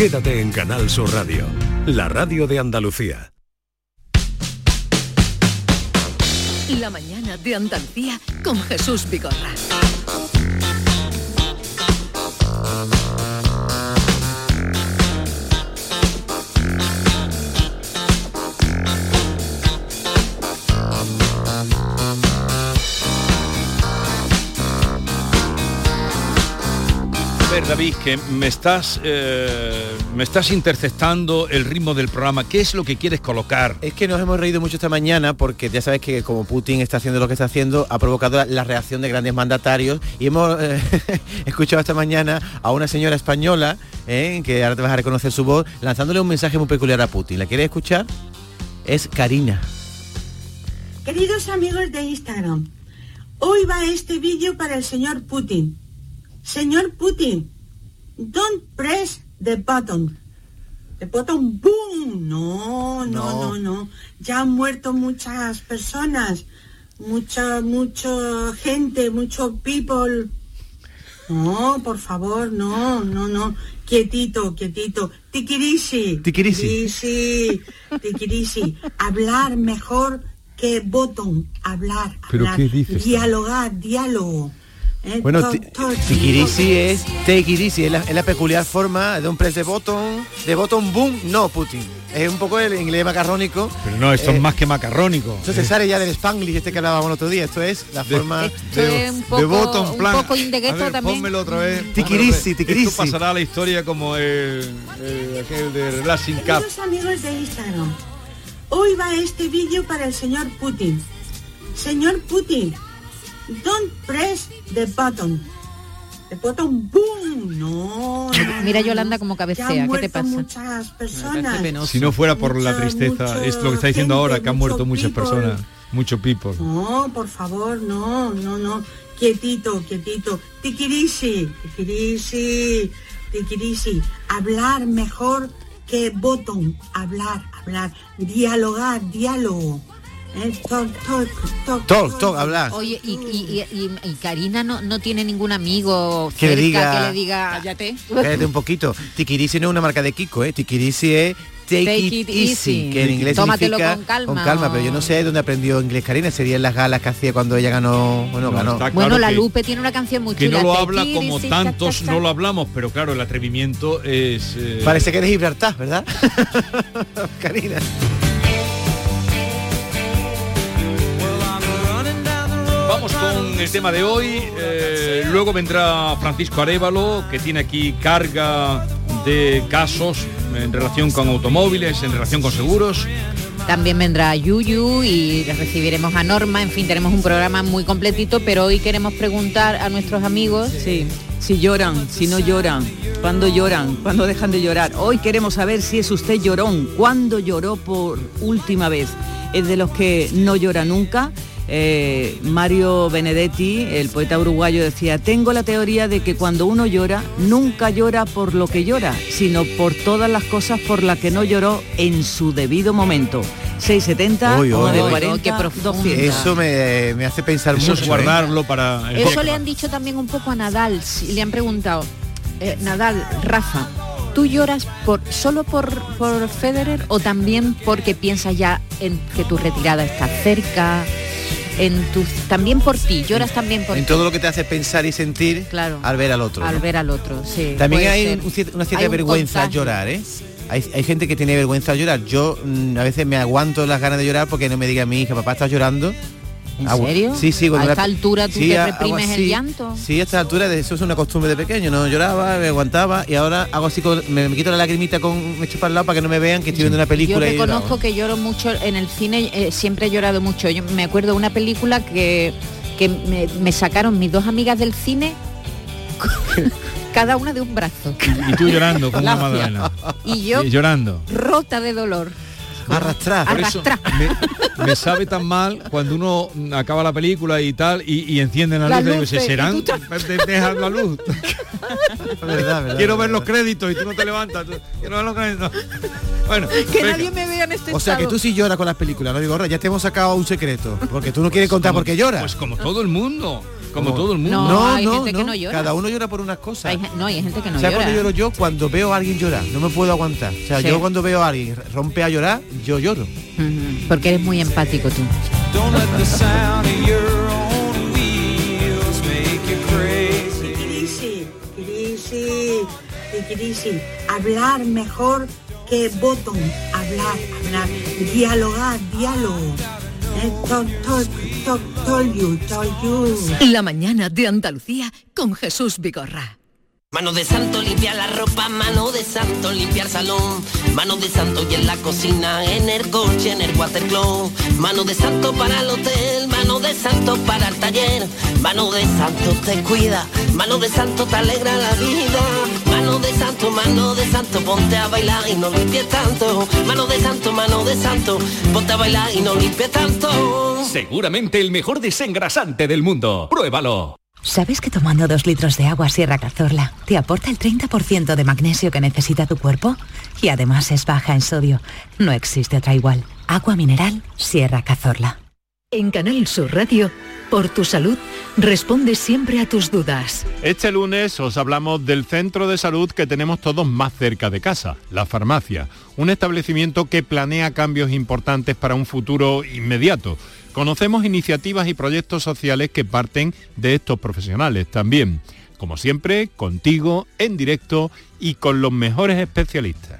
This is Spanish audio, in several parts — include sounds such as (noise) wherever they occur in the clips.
Quédate en Canal Sur Radio, la radio de Andalucía. La mañana de Andalucía con Jesús Vigorra. Ver, David, que me estás, eh, me estás interceptando el ritmo del programa. ¿Qué es lo que quieres colocar? Es que nos hemos reído mucho esta mañana porque ya sabes que como Putin está haciendo lo que está haciendo, ha provocado la reacción de grandes mandatarios y hemos eh, (laughs) escuchado esta mañana a una señora española, eh, que ahora te vas a reconocer su voz, lanzándole un mensaje muy peculiar a Putin. ¿La quieres escuchar? Es Karina. Queridos amigos de Instagram, hoy va este vídeo para el señor Putin. Señor Putin, don't press the button. The button, boom. No, no, no, no. Ya han muerto muchas personas, mucha, mucha gente, mucho people. No, por favor, no, no, no. Quietito, quietito. Tiquirisi. Tiquirisi. Tiquirisi. Tiquirisi. Hablar mejor que botón. Hablar, ¿Pero hablar. qué dices? Dialogar, diálogo. Eh, Bueno, talk, ti- talk. tiquirisi es take it easy, es la, es la peculiar forma de un press de botón, de botón boom, no Putin. Es un poco el inglés macarrónico. Pero no, esto Eh, es más que macarrónico. Esto se sale ya del Spanglish este que hablábamos el otro día. Esto es la forma Esto es un poco, bottom un plan. poco indegueto A ver, también. pónmelo otra vez. Tiquirisi, tiquirisi. Esto pasará a la historia como el, el- aquel de Relaxing Cup. Amigos de Instagram, hoy va este vídeo para el señor Putin. Señor Putin, don't press the button. The button, boom. No, no, (laughs) Mira Yolanda como cabecea, ¿qué te pasa? muchas personas. Si no fuera por la tristeza, es lo que está diciendo gente, ahora, que han muerto muchas people. personas, mucho people. No, por favor, no, no, no. Quietito, quietito. Tiquirisi, tiquirisi, tiquirisi. Hablar mejor que botón. Hablar, hablar. Dialogar, diálogo. Eh, Talk, talk, talk, Talk, talk, hablar. Oye, y, y- y- y- Karina no, no tiene ningún amigo Que le cerca diga- que le diga cállate. Cállate un poquito. Tiquirisi no es una marca de Kiko, ¿eh? Tiquirisi es take, Take it, it easy, easy. que en inglés Tómatelo significa con calma, pero yo no sé dónde aprendió inglés Karina. Serían las galas que hacía cuando ella ganó, bueno, No, ganó. Bueno, la que- Lupe tiene una canción muy Que chula. no lo habla como tantos no lo hablamos, pero claro, el atrevimiento es... eh, Parece que eres Gibraltar, ¿verdad? (laughs) Karina. Vamos con el tema de hoy. eh, luego vendrá Francisco Arevalo, que tiene aquí carga de casos en relación con automóviles, en relación con seguros. También vendrá Yuyu y recibiremos a Norma. En fin, tenemos un programa muy completito, pero hoy queremos preguntar a nuestros amigos. Sí, si lloran, si no lloran, cuándo lloran, cuándo dejan de llorar. Hoy queremos saber si es usted llorón, cuándo lloró por última vez. Es de los que no llora nunca. Eh, Mario Benedetti, el poeta uruguayo, decía, tengo la teoría de que cuando uno llora, nunca llora por lo que llora, sino por todas las cosas por las que no lloró en su debido momento. 670, Uy, uy, uy. 940, Qué profundo. 200. Eso me, me hace pensar Eso mucho. es ¿eh? guardarlo para... el Eso día le han dicho también un poco a Nadal. si- Le han preguntado, eh, Nadal, Rafa, ¿tú lloras por solo por, por Federer o también porque piensas ya en que tu retirada está cerca? En tu, también por ti, lloras también por En ti. todo lo que te hace pensar y sentir Claro. al ver al otro. Al ¿no? ver al otro, sí. También hay un una cierta Hay un vergüenza contagio. llorar, ¿eh? Hay, hay gente que tiene vergüenza al llorar. Yo mm, a veces me aguanto las ganas de llorar porque no me diga mi hija, papá, ¿estás llorando? ¿En serio? Sí, sí. cuando ¿A la- esta altura tú te reprimes el llanto? Sí, a esta altura de eso es una costumbre de pequeño. No lloraba, me aguantaba y ahora hago así, con- me, me quito la lagrimita con me echo para el lado para que no me vean que estoy viendo una Yo película y reconozco que lloro mucho en el cine, eh, siempre he llorado mucho. Yo me acuerdo de una película que, que me, me sacaron mis dos amigas del cine, (laughs) cada una de un brazo. Y tú llorando como una madalena. Y yo Y llorando. rota de dolor. Arrastrar. Por eso me, me sabe tan mal cuando uno acaba la película y tal y, y encienden la, La luz y digo, luz, ¿se eh, y serán? tú De- Dejan la luz. (laughs) Verdad, verdad, Quiero ver los créditos y tú no te levantas. tú- Quiero ver los créditos. (laughs) Bueno, Que venga. nadie me vea en este O sea que tú sí lloras con las películas, no digo, ya te hemos sacado un secreto, porque tú no quieres contar por qué lloras. Pues como todo el mundo. Como todo el mundo. No, hay gente que no llora. Cada uno llora por unas cosas. Hay no, hay gente que no ¿Sabes llora. cuando lloro yo? Cuando veo a alguien llorar. No me puedo aguantar. O sea, Sí. yo cuando veo a alguien rompe a llorar, yo lloro. Porque eres muy empático tú. Hablar mejor que botón. Hablar, hablar. Dialogar, diálogo. Eh. La mañana de Andalucía con Jesús Vigorra. Mano de santo limpia la ropa, mano de santo limpiar salón, mano de santo y en la cocina, en el coche, en el watercloak, mano de santo para el hotel, mano de santo para el taller, mano de santo te cuida, mano de santo te alegra la vida, de santo, mano de santo, ponte a bailar y no limpies tanto, mano de santo, mano de santo, ponte a bailar y no limpies tanto. Seguramente el mejor desengrasante del mundo. Pruébalo. ¿Sabes que tomando dos litros de agua Sierra Cazorla te aporta el 30% de magnesio que necesita tu cuerpo? Y además es baja en sodio. No existe otra igual. Agua mineral Sierra Cazorla. En Canal Sur Radio, por tu salud, responde siempre a tus dudas. Este lunes os hablamos del centro de salud que tenemos todos más cerca de casa, la farmacia, un establecimiento que planea cambios importantes para un futuro inmediato. Conocemos iniciativas y proyectos sociales que parten de estos profesionales también. Como siempre, contigo, en directo y con los mejores especialistas.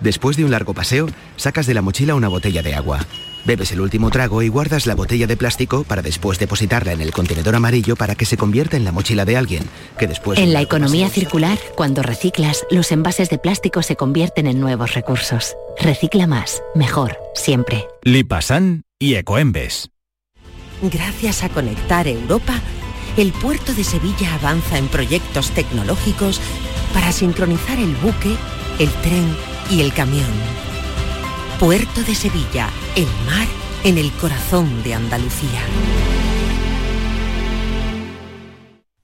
Después de un largo paseo, sacas de la mochila una botella de agua. Bebes el último trago y guardas la botella de plástico para después depositarla en el contenedor amarillo para que se convierta en la mochila de alguien, que después... En la economía circular, cuando reciclas, los envases de plástico se convierten en nuevos recursos. Recicla más, mejor, siempre. Lipasan y Ecoembes. Gracias a Conectar Europa, el puerto de Sevilla avanza en proyectos tecnológicos para sincronizar el buque, el tren y el camión. Puerto de Sevilla, el mar en el corazón de Andalucía.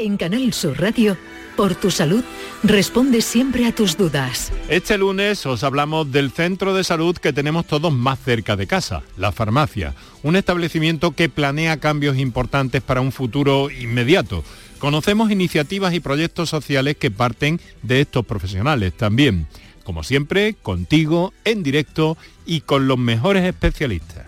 En Canal Sur Radio, por tu salud, responde siempre a tus dudas. Este lunes os hablamos del centro de salud que tenemos todos más cerca de casa, la farmacia, un establecimiento que planea cambios importantes para un futuro inmediato. Conocemos iniciativas y proyectos sociales que parten de estos profesionales también. Como siempre, contigo, en directo y con los mejores especialistas.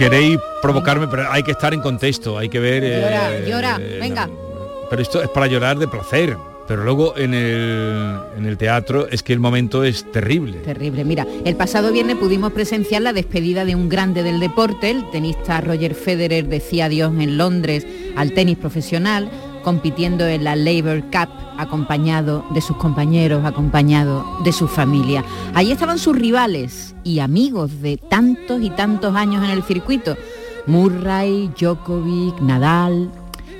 Queréis provocarme, pero hay que estar en contexto, hay que ver... Llora, eh, llora, eh, venga. Pero esto es para llorar de placer. Pero luego en el, en el teatro es que el momento es terrible. Terrible. Mira, el pasado viernes pudimos presenciar la despedida de un grande del deporte. El tenista Roger Federer decía adiós en Londres al tenis profesional, compitiendo en la Labour Cup, acompañado de sus compañeros, acompañado de su familia. Allí estaban sus rivales y amigos de tantos y tantos años en el circuito. Murray, Djokovic, Nadal,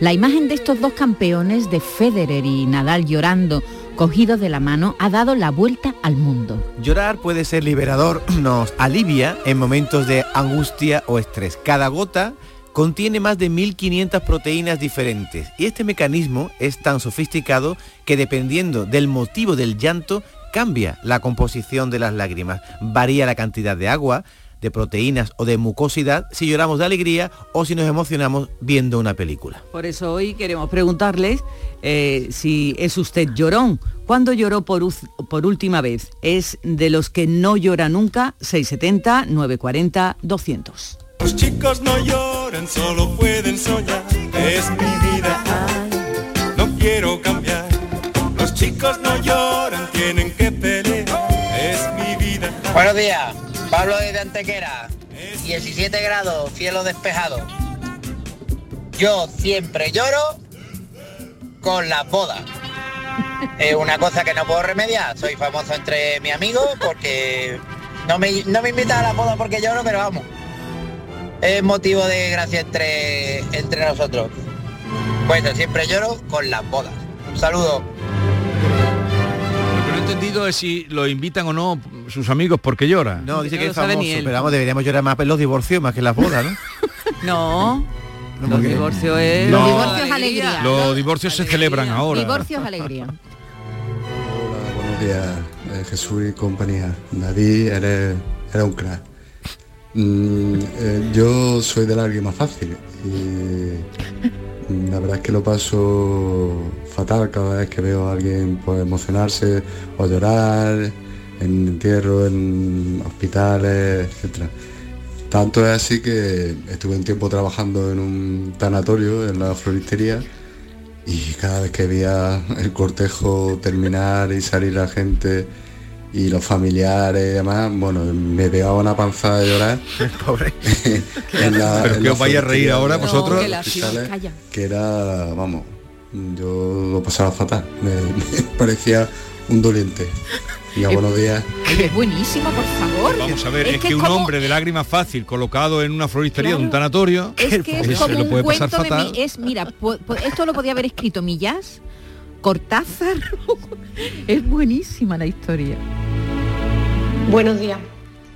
la imagen de estos dos campeones, de Federer y Nadal llorando, cogidos de la mano, ha dado la vuelta al mundo. Llorar puede ser liberador, (clears throat) nos alivia en momentos de angustia o estrés. Cada gota contiene más de 1500 proteínas diferentes y este mecanismo es tan sofisticado que dependiendo del motivo del llanto cambia la composición de las lágrimas, varía la cantidad de agua, de proteínas o de mucosidad si lloramos de alegría o si nos emocionamos viendo una película. Por eso hoy queremos preguntarles eh, si es usted llorón. ¿Cuándo lloró por, por última vez? ¿Es de los que no llora nunca? 670 940 200. Los chicos no lloran, solo pueden soñar. Es mi vida, no quiero cambiar. Los chicos no lloran, tienen que pelear. Es mi vida. Buenos días. Pablo de Antequera, 17 grados, cielo despejado. Yo siempre lloro con las bodas. Es una cosa que no puedo remediar. Soy famoso entre mis amigos porque no me, no me invitan a la boda porque lloro, pero vamos. Es motivo de gracia entre, entre nosotros. Bueno, siempre lloro con las bodas. Un saludo. Lo que no he entendido es si lo invitan o no sus amigos porque llora. No, dice que es famoso, pero vamos, deberíamos llorar más en los divorcios más que en las bodas, ¿no? (laughs) no. Los divorcios es... Los divorcios es alegría. Los divorcios se celebran ahora. Divorcios alegría. Hola, buenos días, eh, Jesús y compañía. David, eres, eres un crack. Mm, eh, yo soy de la lágrima fácil y la verdad es que lo paso fatal cada vez que veo a alguien pues, emocionarse o llorar en entierro, en hospitales, etcétera. Tanto es así que estuve un tiempo trabajando en un tanatorio, en la floristería, y cada vez que veía el cortejo terminar y salir la gente y los familiares y demás, bueno, me pegaba una panza de llorar. (laughs) Pobre. (laughs) Pero que os vaya a reír ahora vosotros. que, era, vamos, yo lo pasaba fatal. me (laughs) parecía un doliente. Y a buenos días. Es buenísimo, por favor. Vamos a ver, es, que, un hombre de lágrima fácil colocado en una floristería de un tanatorio, es que es como un cuento de mi, es, mira, esto lo podía haber escrito Millas, Cortázar. (laughs) es buenísima la historia. Buenos días.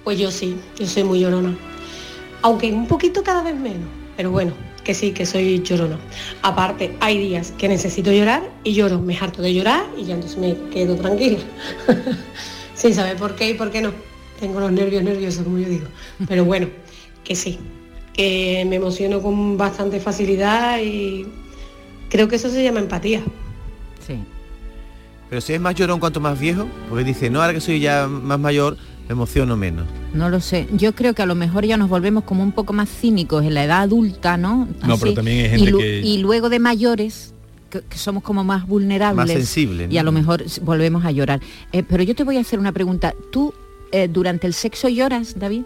Pues yo sí, yo soy muy llorona. Aunque un poquito cada vez menos, pero bueno, que sí, que soy llorona. Aparte, hay días que necesito llorar y lloro, me harto de llorar y ya entonces me quedo tranquila. (laughs) Sin saber por qué y por qué no. Tengo los nervios nerviosos, como yo digo. Pero bueno, que sí, que me emociono con bastante facilidad y creo que eso se llama empatía. Sí. Pero si es más llorón cuanto más viejo, porque dice, no, ahora que soy ya más mayor, me emociono menos. No lo sé. Yo creo que a lo mejor ya nos volvemos como un poco más cínicos en la edad adulta, ¿no? No, pero también hay gente y, que... y luego de mayores que, que, somos como más vulnerables. Más sensibles. Y a lo mejor volvemos a llorar. Eh, pero yo te voy a hacer una pregunta. ¿Tú eh, durante el sexo lloras, David?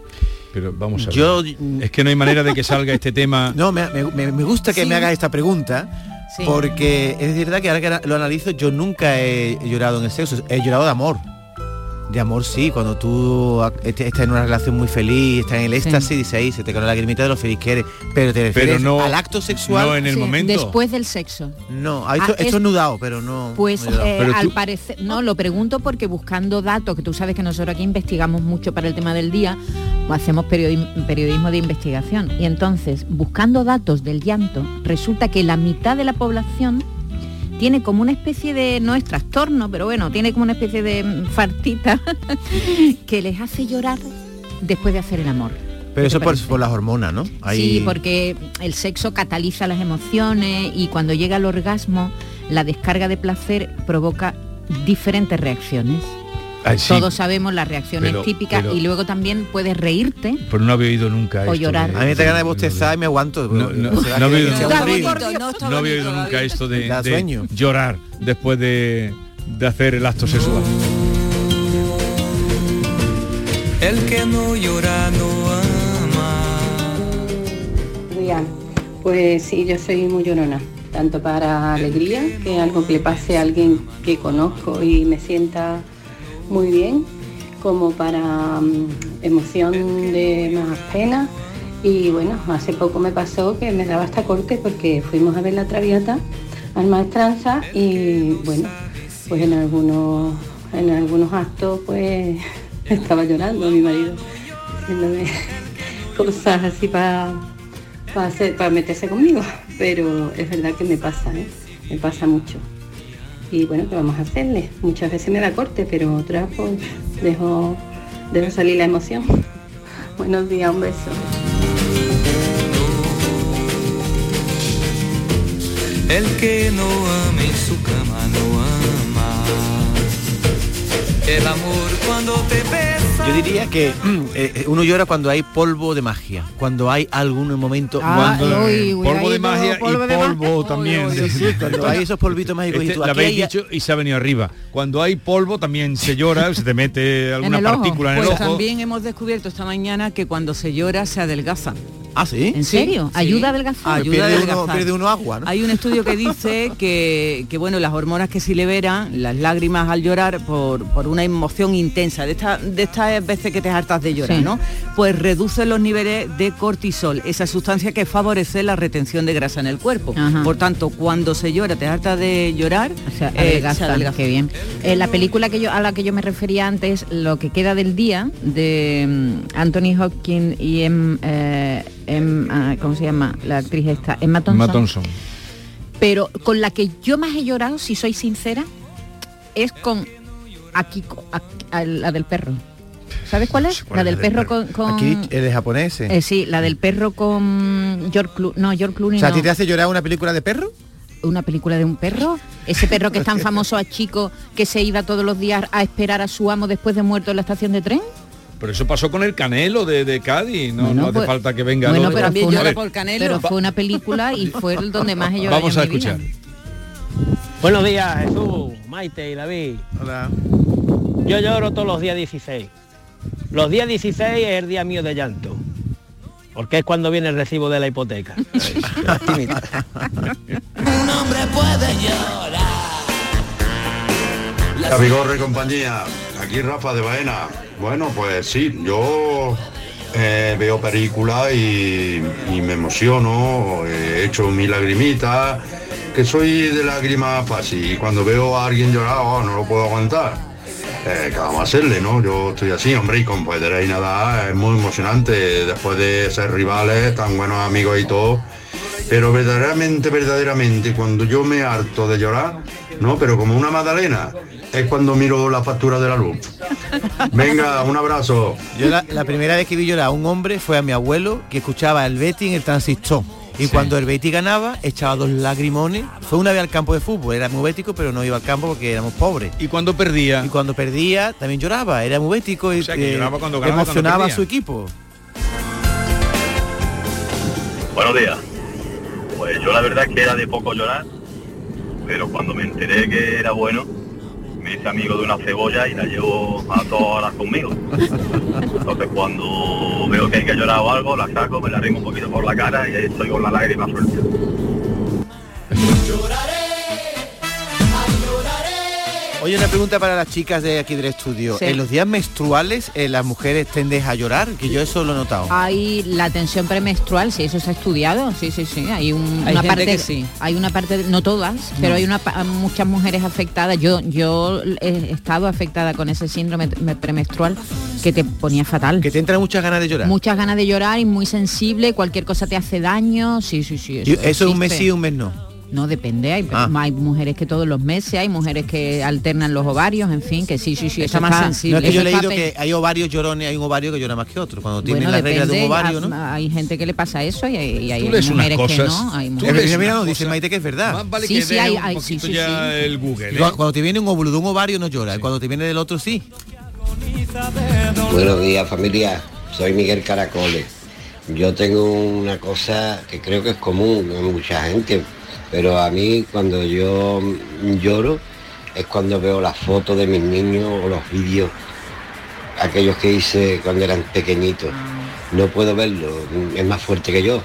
Pero vamos a ver. Yo, es que no hay manera de que salga este tema. (laughs) No, me, me, me gusta que Sí. me hagas esta pregunta. Sí. Porque es verdad que ahora que lo analizo, yo nunca he llorado en el sexo, he llorado de amor. De amor sí, cuando tú est- estás en una relación muy feliz, estás en el éxtasis, dice ahí, se te cae la lagrimita de lo feliz que eres. Pero te refieres no- al acto sexual. no en el Sí, momento. Después del sexo. No, ha hecho, Ah, he es- estornudado, pero no. Pues no eh, Pero al tú- parecer, no, lo pregunto porque buscando datos, que tú sabes que nosotros aquí investigamos mucho para el tema del día, o hacemos periodi- periodismo de investigación. Y entonces, buscando datos del llanto, resulta que la mitad de la población tiene como una especie de, no es trastorno, pero bueno, tiene como una especie de mm, fartita (laughs) que les hace llorar después de hacer el amor. Pero eso por, por las hormonas, ¿no? Sí, porque el sexo cataliza las emociones y cuando llega al orgasmo, la descarga de placer provoca diferentes reacciones. Ay, sí. Todos sabemos las reacciones Pero- típicas pero- y luego también puedes reírte Pero no había oído nunca O esto llorar. de- A mí da ganas de bostezar y me aguanto. No, no, ¿Será no había oído nunca. aburrido? No había oído nunca esto de, de sueño. llorar después de, de hacer el acto sexual. El que no llora no ama. Pues sí, yo soy muy llorona, tanto para alegría, que algo que le pase a alguien que conozco y me sienta muy bien, como para mm, emoción de más pena. Y bueno, hace poco me pasó que me daba hasta corte porque fuimos a ver la Traviata al Maestranza y bueno, pues en algunos, en algunos actos pues (laughs) estaba llorando mi marido, haciéndome (laughs) cosas así para hacer- para meterse conmigo, pero es verdad que me pasa, ¿eh? me pasa mucho. Y bueno, ¿qué vamos a hacerle? Muchas veces me da corte, pero otras pues dejo, dejo salir la emoción. (laughs) Buenos días, un beso. El que no ama en su cama no ama. El amor cuando te besa. Yo diría que mm, eh, eh, uno llora cuando hay polvo de magia, cuando hay algún momento Ah, cuando- uy, uy, polvo de magia polvo y de polvo también. Sí, sí, cuando hay esos polvitos mágicos y Este, tú, lo aquí habéis hay- dicho y se ha venido arriba. Cuando hay polvo también se llora, se te mete (laughs) alguna el partícula en el Pues ojo. también hemos descubierto esta mañana que cuando se llora se adelgaza. ¿Ah, sí? ¿En serio? ¿Ayuda a adelgazar? Ayuda Pierde a uno- adelgazar. pierde uno agua, ¿no? Hay un estudio que dice (laughs) que, que, bueno, las hormonas que se liberan, las lágrimas al llorar por, por una emoción intensa, de, esta, de estas veces que te hartas de llorar, Sí. ¿no? Pues reduce los niveles de cortisol, esa sustancia que favorece la retención de grasa en el cuerpo. Ajá. Por tanto, cuando se llora, te hartas de llorar, O sea, eh, se adelgaza, qué bien. Eh, la película que yo a la que yo me refería antes, lo que queda del día de mm, Anthony Hopkins y em, eh, em, ah, ¿cómo se llama? La actriz esta, Emma Thompson. Emma Thompson. Pero con la que yo más he llorado, si soy sincera, es con Akiko, a- a- la del perro. ¿Sabes cuál es? ¿Cuál la del perro con, con- Aquí el japonés. eh, sí, la del perro con George Clooney. No, George Clooney o sea, ¿a no. ti te hace llorar una película de perro? una película de un perro, ese perro que es tan (laughs) famoso a chico que se iba todos los días a esperar a su amo después de muerto en la estación de tren. Pero eso pasó con el Canelo de, de Cádiz. No, Bueno, no hace pues- falta que venga bueno, pero fue una- A ver, Pero fue una película y (laughs) fue el donde más he llorado Vamos a vida. escuchar. Buenos días, Jesús, Maite y David. Hola. Yo lloro todos los días 16. Los días 16 es el día mío de llanto. Porque es cuando viene el recibo de la hipoteca. (laughs) Un hombre puede llorar. Vigorre y compañía, aquí Rafa de Baena. Bueno, pues sí, yo eh, veo películas y, me emociono, he hecho mi lagrimita, que soy de lágrima fácil y cuando veo a alguien llorar oh, no lo puedo aguantar. Eh, ¿Qué vamos a hacerle, no? Yo estoy así, hombre, y con y nada, es muy emocionante después de ser rivales, tan buenos amigos y todo. Pero verdaderamente, verdaderamente, cuando yo me harto de llorar, no, pero como una magdalena, es cuando miro la factura de la luz. Venga, un abrazo. Yo la, la primera vez que vi llorar a un hombre fue a mi abuelo que escuchaba el Betty en el transistor. Y cuando el Betty ganaba, echaba dos lagrimones. Fue una vez al campo de fútbol, era muy bético, pero no iba al campo porque éramos pobres. Y cuando perdía. Y cuando perdía, también lloraba, era muy bético y sea, que eh, lloraba cuando ganaba y cuando emocionaba a su equipo. Buenos días. Pues yo la verdad es que era de poco llorar, pero cuando me enteré que era bueno, me hice amigo de una cebolla y la llevo a todas horas conmigo. Entonces cuando veo que hay que llorar o algo, la saco, me la rimo un poquito por la cara y ahí estoy con la lágrima suelta. Oye, una pregunta para las chicas de aquí del estudio. Sí. En los días menstruales, eh, las mujeres tenden a llorar, que yo eso lo he notado. Hay la tensión premenstrual, sí, eso se ha estudiado, sí, sí, sí. Hay un- Hay una parte, que sí. hay una parte, no todas, pero hay una muchas mujeres afectadas. Yo, yo he estado afectada con ese síndrome me- premenstrual que te ponía fatal. Que te entran muchas ganas de llorar. Muchas ganas de llorar y muy sensible, cualquier cosa te hace daño, sí, sí, sí. Y eso es un mes sí, un mes no. No, depende, hay, Ah. hay mujeres que todos los meses, hay mujeres que alternan los ovarios, en fin, que sí, sí, sí. Está más sensible. No es que yo he está leído que hay ovarios llorones, hay un ovario que llora más que otro. Cuando tiene bueno, la regla de un ovario, hay- ¿no? Hay gente que le pasa eso y hay, y hay Tú lees unas mujeres que cosas. no. Hay mujeres- Mira, no, dice. Maite que es verdad. Más vale Sí, que sí, hay- un hay- sí, poquito sí, ya sí. el Google. ¿eh? Cuando, te viene un óvulo de un ovario no llora, y cuando te viene del otro sí. Buenos días familia, soy Miguel Caracoles. Yo tengo una cosa que creo que es común a mucha gente, pero a mí cuando yo lloro es cuando veo las fotos de mis niños o los vídeos, aquellos que hice cuando eran pequeñitos. No puedo verlo, es más fuerte que yo.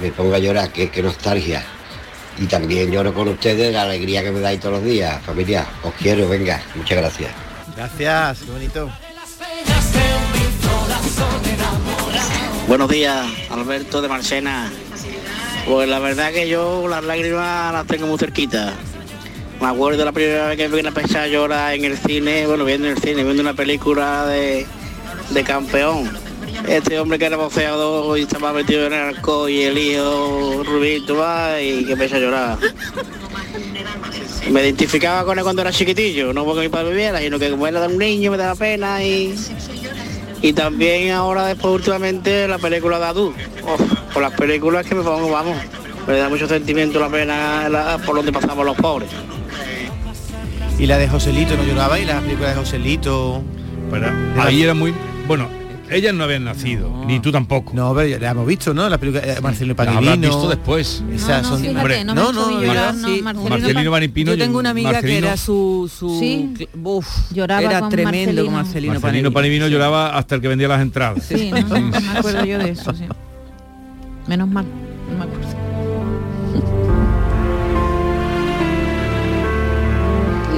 Me pongo a llorar, qué, qué nostalgia. Y también lloro con ustedes la alegría que me dais todos los días, familia. Os quiero, venga, muchas gracias. Gracias, qué bonito. Buenos días, Alberto de Marcena. Pues la verdad que yo las lágrimas las tengo muy cerquita. Me acuerdo la primera vez que vi una empecé a llorar en el cine, bueno, viendo en el cine, viendo una película de, de campeón. Este hombre que era boxeador y estaba metido en el arco y el hijo Rubito va y que empecé a llorar. Me identificaba con él cuando era chiquitillo, no porque mi padre viviera, sino que como era un niño me daba pena y, y también ahora después últimamente la película de Adu. por las películas que me pongo, vamos, me da mucho sentimiento la pena la- por donde pasamos los pobres. Y la de Joselito, ¿no lloraba? Y la película de Joselito. Ahí era muy... Bueno, ellas no habían nacido, ni tú tampoco. No, pero ya la hemos visto, ¿no? La película de Marcelino La Panilino. habrás visto después. Esas no, son fíjate, Hombre, no no, no, llorar, no, no, sí. Marcelino Marcelino Panipino Yo tengo una amiga que Marcelino- era su, su Sí. uf, Lloraba era con tremendo con Marcelino. Marcelino, Marcelino Panivino lloraba hasta el que vendía las entradas. Sí, no, no me acuerdo yo de eso, sí. Menos mal, no me acuerdo.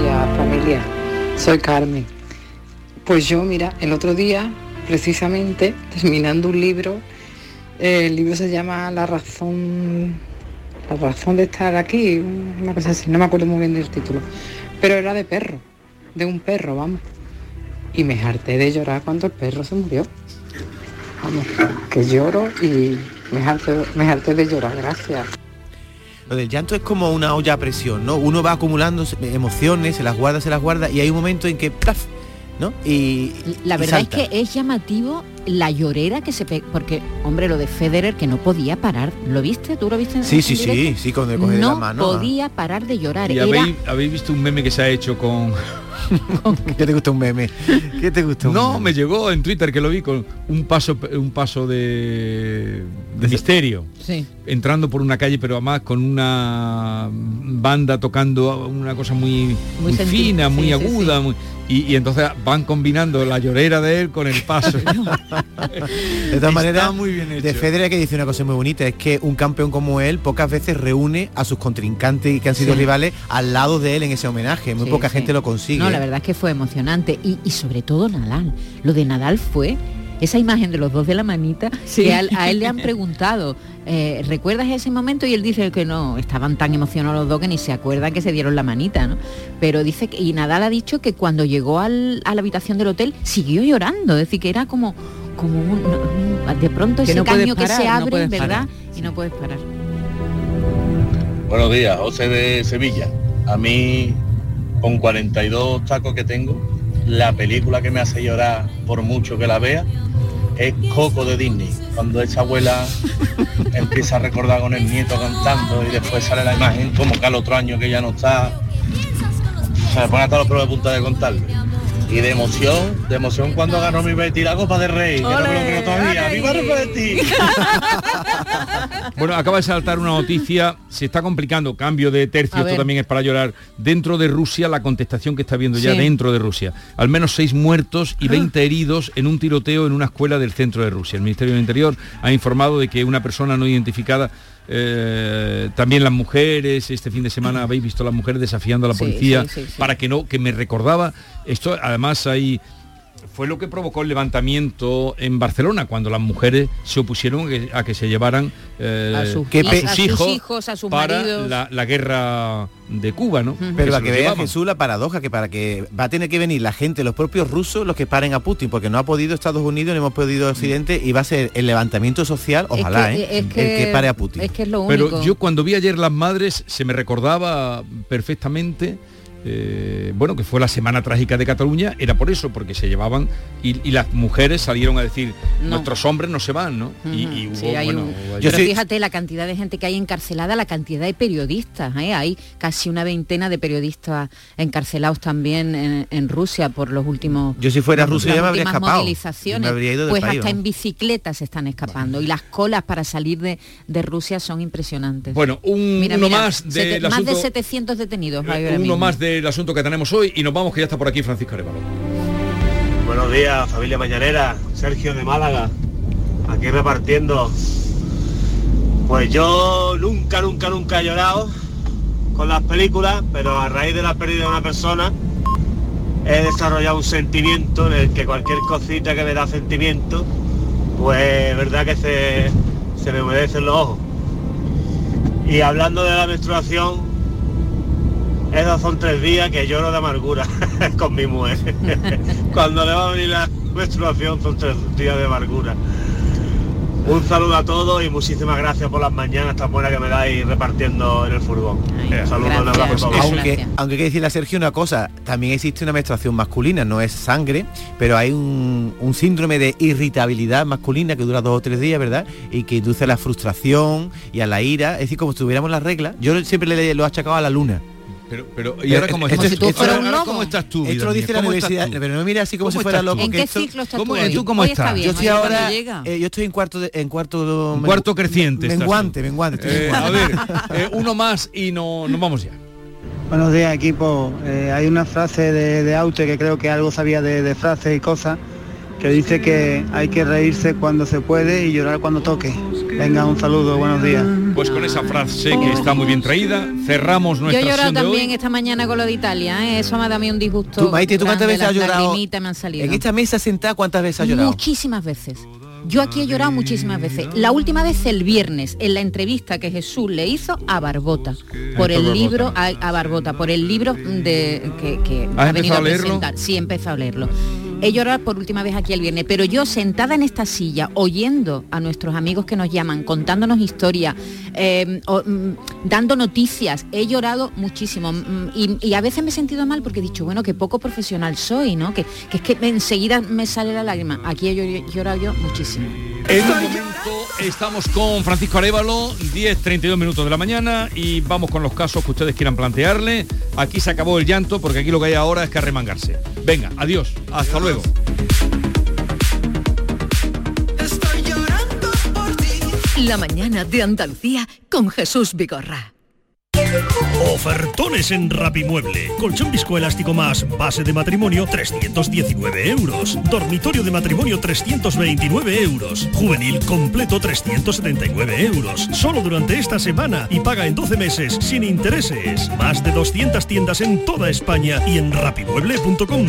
día, familia. Soy Carmen. Pues yo, mira, el otro día, precisamente, terminando un libro, eh, el libro se llama La razón, la razón de estar aquí, una cosa así, no me acuerdo muy bien del título, pero era de perro, de un perro, vamos. Y me harté de llorar cuando el perro se murió. Vamos, que lloro y me harté, me harté de llorar, gracias. Lo del llanto es como una olla a presión, ¿no? Uno va acumulando emociones, se las guarda, se las guarda y hay un momento en que. ¿No? Y La y verdad salta. es que es llamativo la llorera que se pe porque hombre lo de Federer que no podía parar, ¿lo viste? ¿Tú lo viste? en- Sí, sí, sí, sí, cuando le coge no la mano. ah. podía parar de llorar. ¿Y Era habéis, habéis visto un meme que se ha hecho con... (laughs) ¿Qué te gusta un meme? ¿Qué te gusta un No, meme? me llegó en Twitter que lo vi con un paso un paso de, de misterio. Sí. Entrando por una calle, pero además con una banda tocando una cosa muy, muy, fina, muy sí, sí, aguda. muy- y, y entonces van combinando la llorera de él con el paso. (laughs) (laughs) De todas maneras, muy bien hecho. de Federer que dice una cosa muy bonita, es que un campeón como él pocas veces reúne a sus contrincantes que han sido Sí. rivales al lado de él en ese homenaje. Muy Sí, poca sí. gente lo consigue. No, la verdad es que fue emocionante. Y, y sobre todo Nadal. Lo de Nadal fue esa imagen de los dos de la manita Sí. que a, él le han (laughs) preguntado, eh, ¿recuerdas ese momento? Y él dice que no, estaban tan emocionados los dos que ni se acuerdan que se dieron la manita, ¿no? Pero dice que, y Nadal ha dicho que cuando llegó al- a la habitación del hotel siguió llorando, es decir, que era como, como un- un- de pronto Que ese no que se no abre, puedes ¿verdad? parar. Y no puedes parar. Buenos días, José de Sevilla. A mí, con 42 tacos que tengo, la película que me hace llorar por mucho que la vea es Coco de Disney. Cuando esa abuela (laughs) empieza a recordar con el nieto cantando y después sale la imagen como que al otro año que ya no está. Se me pone hasta los pelos de punta de contarlo. Y de emoción, de emoción cuando ganó mi Betty la Copa de Rey, que no me lo creo todavía. ¡Viva el (laughs) Betty! Bueno, acaba de saltar una noticia, se está complicando, cambio de tercio, esto también es para llorar. Dentro de Rusia, la contestación que está viendo ya Sí. dentro de Rusia. Al menos seis muertos y 20 heridos en un tiroteo en una escuela del centro de Rusia. El Ministerio del Interior ha informado de que una persona no identificada eh, también las mujeres, este fin de semana habéis visto a las mujeres desafiando a la policía sí, sí, sí. para que no, que me recordaba, esto además hay fue lo que provocó el levantamiento en Barcelona cuando las mujeres se opusieron a que, que se llevaran eh, A sus- a a sus sus hijos, hijos, a sus para maridos. la, la guerra de Cuba, ¿no? Pero para que llevaban. Jesús la paradoja, que para que va a tener que venir la gente, los propios rusos, los que paren a Putin, porque no ha podido Estados Unidos, no hemos podido Occidente, y va a ser el levantamiento social, ojalá, que- ¿eh? es el que- que pare a Putin. Es que es lo único. Pero yo cuando vi ayer las madres se me recordaba perfectamente eh, bueno, que fue la semana trágica de Cataluña, era por eso, porque se llevaban y, y las mujeres salieron a decir, No. nuestros hombres no se van, ¿no? Y, y Sí, hubo, hay bueno, un- hubo- Pero fíjate la cantidad de gente que hay encarcelada, la cantidad de periodistas. ¿eh? Hay casi una veintena de periodistas encarcelados también en, en Rusia por los últimos. Yo si fuera las Rusia ya me habría últimas escapado. movilizaciones. Me habría ido pues país, hasta en bicicleta se están escapando y las colas para salir de, de Rusia son impresionantes. Bueno, un, Mira, uno mira, más sete- del más asunto, de 700 detenidos. hay ahora uno mismo. más del asunto que tenemos hoy y nos vamos que ya está por aquí Francisco Arevalo. Buenos días, familia mañanera. Sergio de Málaga, aquí repartiendo. Pues yo nunca, nunca, nunca he llorado con las películas, pero a raíz de la pérdida de una persona he desarrollado un sentimiento en el que cualquier cosita que me da sentimiento, pues verdad que se, se me humedecen los ojos. Y hablando de la menstruación, esos son tres días que lloro de amargura (laughs) con mi mujer. (laughs) Cuando le va a venir la menstruación son tres días de amargura. Un saludo a todos y muchísimas gracias por las mañanas tan buenas que me dais repartiendo en el furgón. Un saludo, un abrazo a todos. Aunque, aunque hay que decirle a Sergio una cosa, también existe una menstruación masculina, no es sangre, pero hay un, un síndrome de irritabilidad masculina que dura dos o tres días, ¿verdad? Y que induce a la frustración y a la ira, es decir, como si tuviéramos las reglas. Yo siempre le lo he achacado a la luna. Pero, pero, ¿y ahora cómo estás es- tú? esto- Ahora- ahora ahora cómo cómo estás tú, Esto vida lo dice la ¿Cómo estás universidad, pero no mira así como si ¿Cómo fuera loco. ¿En que qué esto- ciclo estás ¿Cómo- tú tú cómo Hoy está estás? bien, Yo estoy ahora, eh, yo estoy en cuarto de, en cuarto Un cuarto creciente. menguante, menguante. Eh, a ver, eh, uno más y no, nos vamos ya. Buenos días equipo. Eh, hay una frase de, de Aute que creo que algo sabía de, de frases y cosas que dice que hay que reírse cuando se puede y llorar cuando toque. Venga, un saludo, buenos días. Pues con esa frase que está muy bien traída, cerramos Yo he nuestra llorado también hoy. esta mañana con lo de Italia, ¿eh? eso me ha dado a mí un disgusto. Tú, Maite, ¿tú cuántas veces has llorado? lagrimitas me han salido. En esta mesa sentada, ¿cuántas veces has llorado? Muchísimas veces. Yo aquí he llorado muchísimas veces. La última vez el viernes, en la entrevista que Jesús le hizo a Barbota, por el libro, a, a Barbota, por el libro de que, que ¿Has ha venido a a leerlo? presentar. Sí, he empezado a leerlo. He llorado por última vez aquí el viernes, pero yo sentada en esta silla, oyendo a nuestros amigos que nos llaman, contándonos historias, eh, o, mm, dando noticias, he llorado muchísimo. mm, Y, y a veces me he sentido mal porque he dicho, bueno, que poco profesional soy, ¿no? Que, que es que enseguida me sale la lágrima. Aquí he llor- llorado yo muchísimo. En un momento estamos con Francisco Arevalo, 10, 32 minutos de la mañana y vamos con los casos que ustedes quieran plantearle. Aquí se acabó el llanto porque aquí lo que hay ahora es que arremangarse. Venga, adiós, hasta luego. La mañana de Andalucía con Jesús Vigorra. Ofertones en Rapimueble. Colchón viscoelástico más base de matrimonio 319 euros. Dormitorio de matrimonio 329 euros. Juvenil completo 379 euros. Solo durante esta semana y paga en 12 meses sin intereses. Más de 200 tiendas en toda España y en rapimueble.com.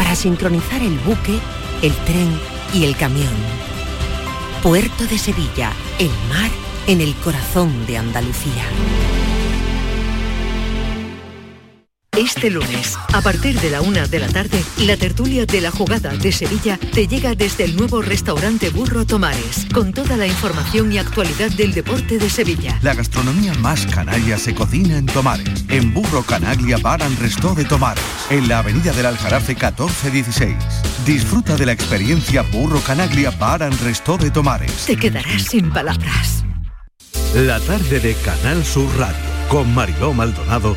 para sincronizar el buque, el tren y el camión. Puerto de Sevilla, el mar en el corazón de Andalucía. Este lunes, a partir de la una de la tarde, la tertulia de la jugada de Sevilla te llega desde el nuevo restaurante Burro Tomares, con toda la información y actualidad del deporte de Sevilla. La gastronomía más canalla se cocina en Tomares, en Burro Canaglia Bar and Resto de Tomares, en la avenida del Aljarafe 1416. Disfruta de la experiencia Burro Canaglia Bar and Resto de Tomares. Te quedarás sin palabras. La tarde de Canal Sur Radio con Mariló Maldonado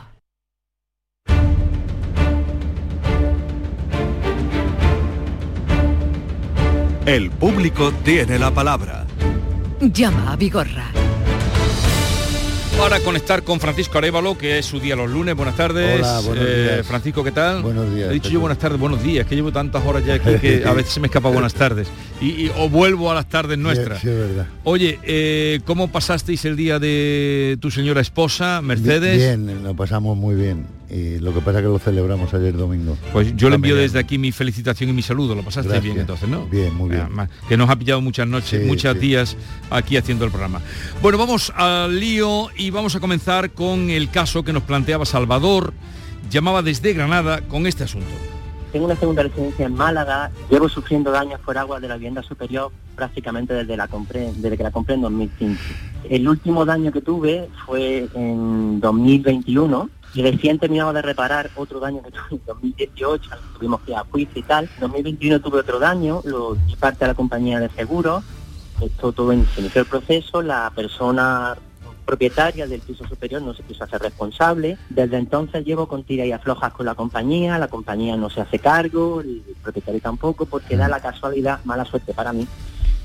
El público tiene la palabra. Llama a Vigorra. Para conectar con Francisco Arevalo, que es su día los lunes. Buenas tardes. Hola, buenos Eh, días. Francisco, ¿qué tal? Buenos días. He dicho yo buenas tardes, buenos días, que llevo tantas horas ya aquí que (laughs) a veces se me escapa buenas tardes. Y, y- o vuelvo a las tardes nuestras. Sí, es verdad. Oye, eh, ¿cómo pasasteis el día de tu señora esposa, Mercedes? Bien, lo pasamos muy bien. Y lo que pasa es que lo celebramos ayer domingo. Pues yo le envío desde aquí mi felicitación y mi saludo. Lo pasaste Gracias. bien entonces, ¿no? Bien, muy bien. Además, que nos ha pillado muchas noches, Sí, muchas sí. días aquí haciendo el programa. Bueno, vamos al lío y vamos a comenzar con el caso que nos planteaba Salvador. Llamaba desde Granada con este asunto. Tengo una segunda residencia en Málaga. Llevo sufriendo daños por agua de la vivienda superior prácticamente desde, la compré, desde que la compré en 2005. El último daño que tuve fue en 2021 y recién terminaba de reparar otro daño que tuve en 2018. Tuvimos que ir a juicio y tal. En 2021 tuve otro daño, lo di parte a la compañía de seguros. Esto todo se inició el proceso. La persona propietaria del piso superior no se quiso hacer responsable. Desde entonces llevo con tira y aflojas con la compañía, la compañía no se hace cargo, el propietario tampoco, porque da la casualidad, mala suerte para mí,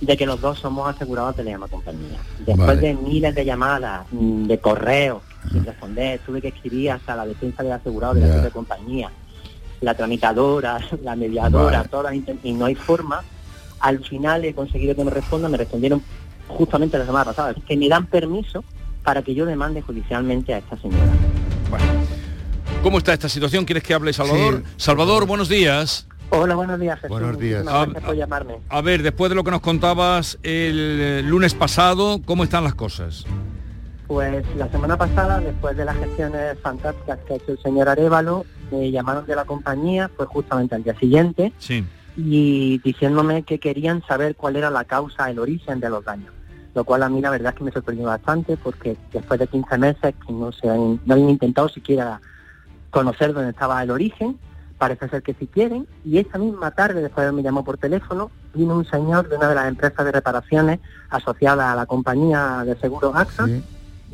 de que los dos somos asegurados de la misma compañía. Después Vale. de miles de llamadas, de correos, sin responder, tuve que escribir hasta la defensa del asegurado de la Ya. propia compañía, la tramitadora, (laughs) la mediadora, Vale. todas las y no hay forma. Al final he conseguido que me respondan, me respondieron justamente la semana pasada, que me dan permiso para que yo demande judicialmente a esta señora. ¿Cómo está esta situación? ¿Quieres que hable Salvador? Salvador, buenos días. Hola, buenos días. Jesús. Buenos días. Muchísimas gracias por llamarme. A ver, después de lo que nos contabas el lunes pasado, ¿cómo están las cosas? Pues la semana pasada, después de las gestiones fantásticas que ha hecho el señor Arevalo, me llamaron de la compañía, fue justamente al día siguiente, Sí. y diciéndome que querían saber cuál era la causa, el origen de los daños. Lo cual a mí la verdad es que me sorprendió bastante porque después de 15 meses que no se han, no habían intentado siquiera conocer dónde estaba el origen, parece ser que sí quieren, y esa misma tarde, después de me llamó por teléfono, vino un señor de una de las empresas de reparaciones asociada a la compañía de seguros AXA,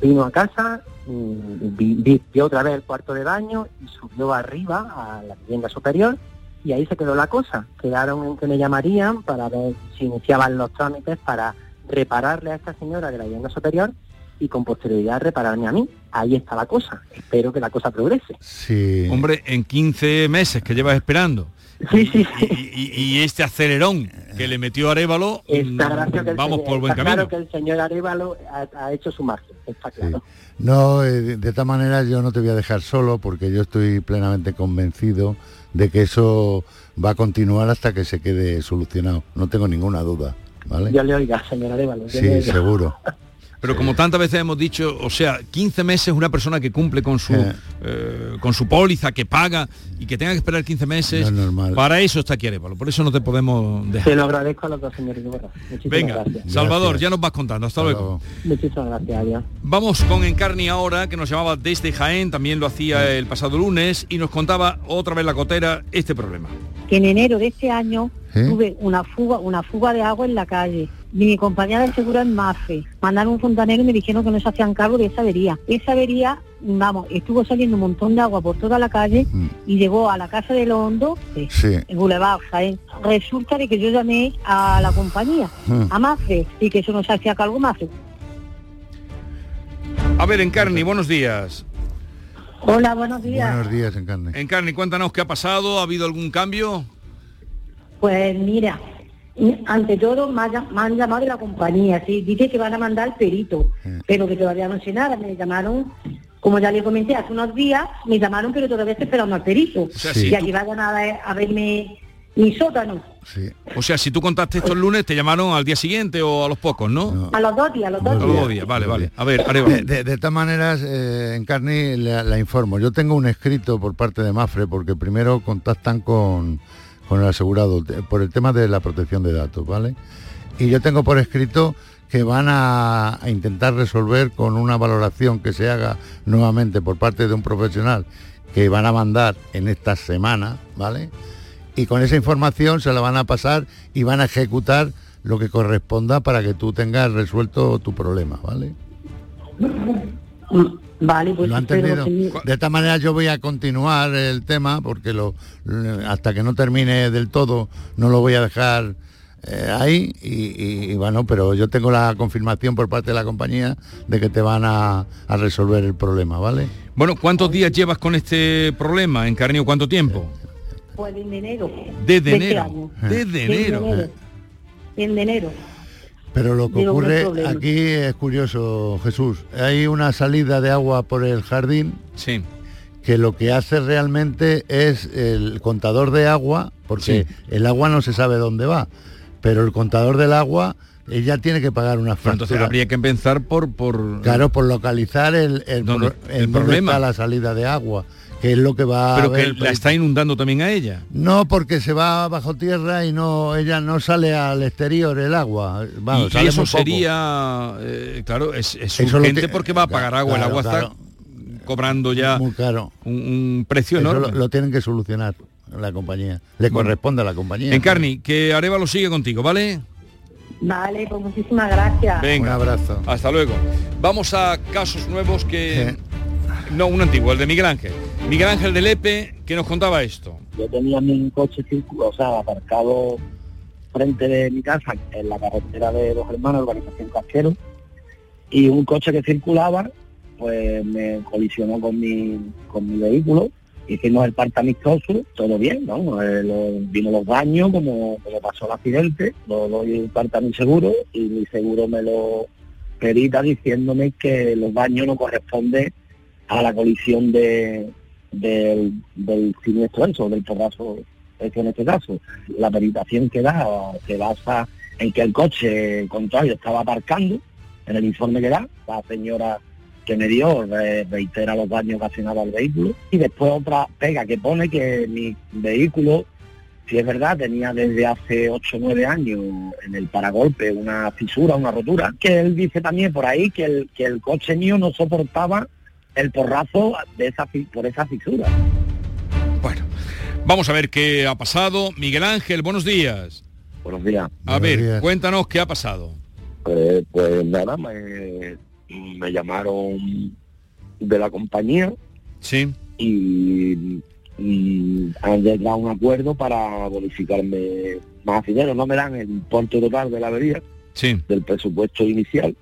vino a casa, mm, vi- vi- vio otra vez el cuarto de baño y subió arriba a la vivienda superior y ahí se quedó la cosa. Quedaron en que me llamarían para ver si iniciaban los trámites para repararle a esta señora de la vivienda superior y con posterioridad repararme a mí. Ahí está la cosa. Espero que la cosa progrese. Sí. Hombre, en 15 meses que llevas esperando. Sí, sí, Y, y- y este acelerón que le metió Arevalo, Está, mm, gracias que el vamos señor- por buen está camino. claro que el señor Arevalo ha, ha hecho su margen, está claro. No, eh, de, esta manera yo no te voy a dejar solo porque yo estoy plenamente convencido de que eso va a continuar hasta que se quede solucionado. No tengo ninguna duda, ¿vale? Yo le oiga, señor Arevalo. yo le Sí, oiga. seguro. (laughs) Pero como tantas veces hemos dicho, o sea, 15 meses una persona que cumple con su eh, con su póliza, que paga y que tenga que esperar 15 meses, No es normal. para eso está aquí Arevalo, por eso no te podemos dejar. lo agradezco a los dos. Muchísimas Venga, gracias. Salvador, ya nos vas contando, hasta, luego. Muchísimas gracias, adiós. Vamos con Encarni ahora, que nos llamaba desde Jaén, también lo hacía el pasado lunes, y nos contaba otra vez la cotera este problema. que en enero de este año ¿Eh? tuve una fuga, una fuga de agua en la calle. Mi compañía del seguro en Mafe mandaron un fontanero y me dijeron que no se hacían cargo de esa avería. Esa avería, vamos, estuvo saliendo un montón de agua por toda la calle y llegó a la casa de los Hondo, eh, Sí. en Boulevard, Jaén. Resulta de que yo llamé a la compañía, Mm. a Mafe, y que eso no se hacía cargo Mafe. A ver, Encarni, buenos días. Hola, buenos días. Buenos días, Encarne. Encarni, cuéntanos qué ha pasado, ¿ha habido algún cambio? Pues mira, ante todo me, han llamado de la compañía, sí, dice que van a mandar el perito, pero que todavía no sé nada, me llamaron, como ya le comenté hace unos días, me llamaron pero todavía estoy esperando al perito. sea, sí, y tú- aquí vayan a, ver- a verme mi sótano. O sea, si tú contaste esto el lunes, te llamaron al día siguiente o a los pocos, ¿no? A los dos días, a los dos A los días. dos días, vale, vale. A ver. De, de- de todas maneras, eh, Encarni, la, la informo. Yo tengo un escrito por parte de Mafre, porque primero contactan con, con el asegurado por el tema de la protección de datos, ¿vale? Y yo tengo por escrito que van a, a intentar resolver con una valoración que se haga nuevamente por parte de un profesional que van a mandar en esta semana, ¿vale? Y con esa información se la van a pasar y van a ejecutar lo que corresponda para que tú tengas resuelto tu problema, ¿vale? Vale, pues ¿Lo ha espero entendido? que- De esta manera yo voy a continuar el tema porque lo, hasta que no termine del todo no lo voy a dejar eh, ahí y, y- y bueno, pero yo tengo la confirmación por parte de la compañía de que te van a, a resolver el problema, ¿vale? Bueno, ¿cuántos días llevas con este problema, Encarnio? ¿Cuánto tiempo? Pues en enero. Desde de este enero. Desde enero. En enero. Pero lo que ocurre aquí es curioso, Jesús. Hay una salida de agua por el jardín Sí. que lo que hace realmente es el contador de agua, porque el agua no se sabe dónde va, pero el contador del agua ella tiene que pagar una Pero entonces factura. habría que empezar por... por Claro, por localizar el, el, ¿Dónde? El problema. está la salida de agua, que es lo que va Pero a que la está inundando también a ella. No, porque se va bajo tierra y no ella no sale al exterior el agua. Y sale eso sería, eh, claro, es, es Eso lo urgente que- porque va a pagar agua. el agua claro. está cobrando ya Muy caro. un, un precio Eso enorme. lo, lo tienen que solucionar la compañía. Le Bueno. corresponde a la compañía. Encarni, que Arevalo sigue contigo, ¿vale? Vale, pues muchísimas gracias. Venga. Un abrazo. Hasta luego. Vamos a casos nuevos que... No, un antiguo, el de Miguel Ángel. Miguel Ángel de Lepe, que nos contaba esto. Yo tenía mi coche o sea, aparcado frente de mi casa, en la carretera de los hermanos, urbanización Casquero, y un coche que circulaba, pues me colisionó con mi, con mi vehículo, hicimos el parte amistoso, todo bien, ¿no? Eh, vino los daños, como, pasó el accidente, lo doy el seguro, y mi seguro me lo perita diciéndome que los daños no corresponden a la colisión de, del, siniestro eso, del porrazo este en este caso. La peritación que da se basa en que el coche contrario estaba aparcando, en el informe que da, la señora que me dio re- reitera los daños ocasionados al vehículo y después otra pega que pone que mi vehículo, si es verdad, tenía desde hace 8 o 9 años en el paragolpe una fisura, una rotura, que él dice también por ahí que el, que el coche mío no soportaba el porrazo de esa, por esa fisura. Vamos a ver qué ha pasado. Miguel Ángel, buenos días. Buenos días. A ver, cuéntanos qué ha pasado. Eh, pues nada, me, me llamaron de la compañía. Sí. Y, y han llegado a un acuerdo para bonificarme más dinero. No me dan el importe total de la avería Sí. del presupuesto inicial